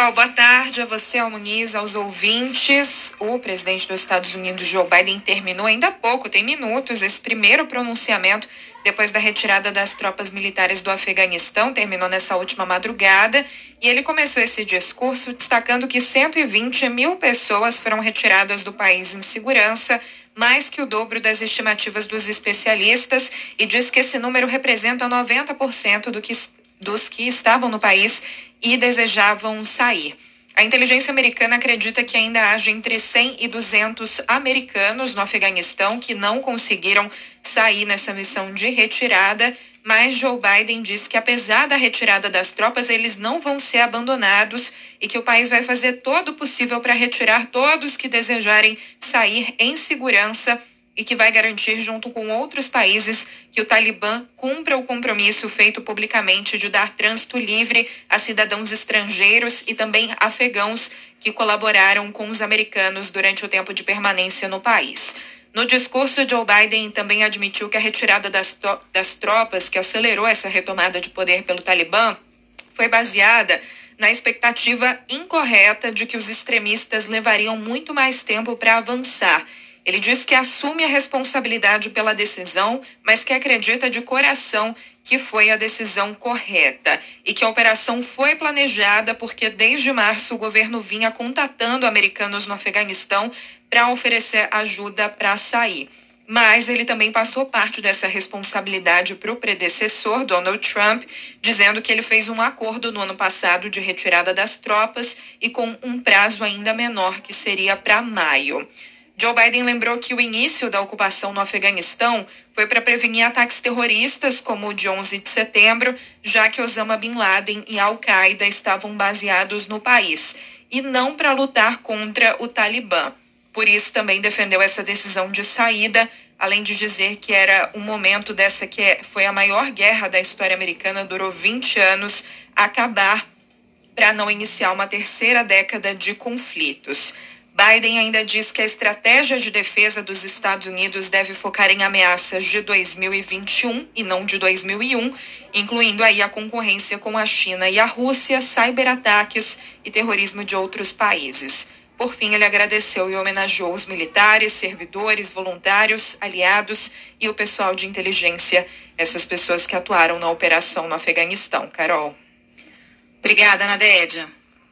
Carol, boa tarde a você, ao Muniz, aos ouvintes. O presidente dos Estados Unidos, Joe Biden, terminou ainda há pouco, tem minutos, esse primeiro pronunciamento depois da retirada das tropas militares do Afeganistão, terminou nessa última madrugada, e ele começou esse discurso destacando que 120 mil pessoas foram retiradas do país em segurança, mais que o dobro das estimativas dos especialistas, e diz que esse número representa 90% do que, dos que estavam no país e desejavam sair. A inteligência americana acredita que ainda haja entre 100 e 200 americanos no Afeganistão que não conseguiram sair nessa missão de retirada, mas Joe Biden disse que apesar da retirada das tropas, eles não vão ser abandonados e que o país vai fazer todo o possível para retirar todos que desejarem sair em segurança e que vai garantir, junto com outros países, que o Talibã cumpra o compromisso feito publicamente de dar trânsito livre a cidadãos estrangeiros e também afegãos que colaboraram com os americanos durante o tempo de permanência no país. No discurso, Joe Biden também admitiu que a retirada das, das tropas, que acelerou essa retomada de poder pelo Talibã, foi baseada na expectativa incorreta de que os extremistas levariam muito mais tempo para avançar ele diz que assume a responsabilidade pela decisão, mas que acredita de coração que foi a decisão correta e que a operação foi planejada porque desde março o governo vinha contatando americanos no Afeganistão para oferecer ajuda para sair. Mas ele também passou parte dessa responsabilidade para o predecessor, Donald Trump, dizendo que ele fez um acordo no ano passado de retirada das tropas e com um prazo ainda menor, que seria para maio. Joe Biden lembrou que o início da ocupação no Afeganistão foi para prevenir ataques terroristas como o de 11 de setembro, já que Osama Bin Laden e Al-Qaeda estavam baseados no país, e não para lutar contra o Talibã. Por isso também defendeu essa decisão de saída, além de dizer que era um momento dessa que é, foi a maior guerra da história americana, durou 20 anos, acabar para não iniciar uma terceira década de conflitos. Biden ainda diz que a estratégia de defesa dos Estados Unidos deve focar em ameaças de 2021 e não de 2001, incluindo aí a concorrência com a China e a Rússia, cyberataques e terrorismo de outros países. Por fim, ele agradeceu e homenageou os militares, servidores, voluntários, aliados e o pessoal de inteligência, essas pessoas que atuaram na operação no Afeganistão. Carol. Obrigada, Nadédia.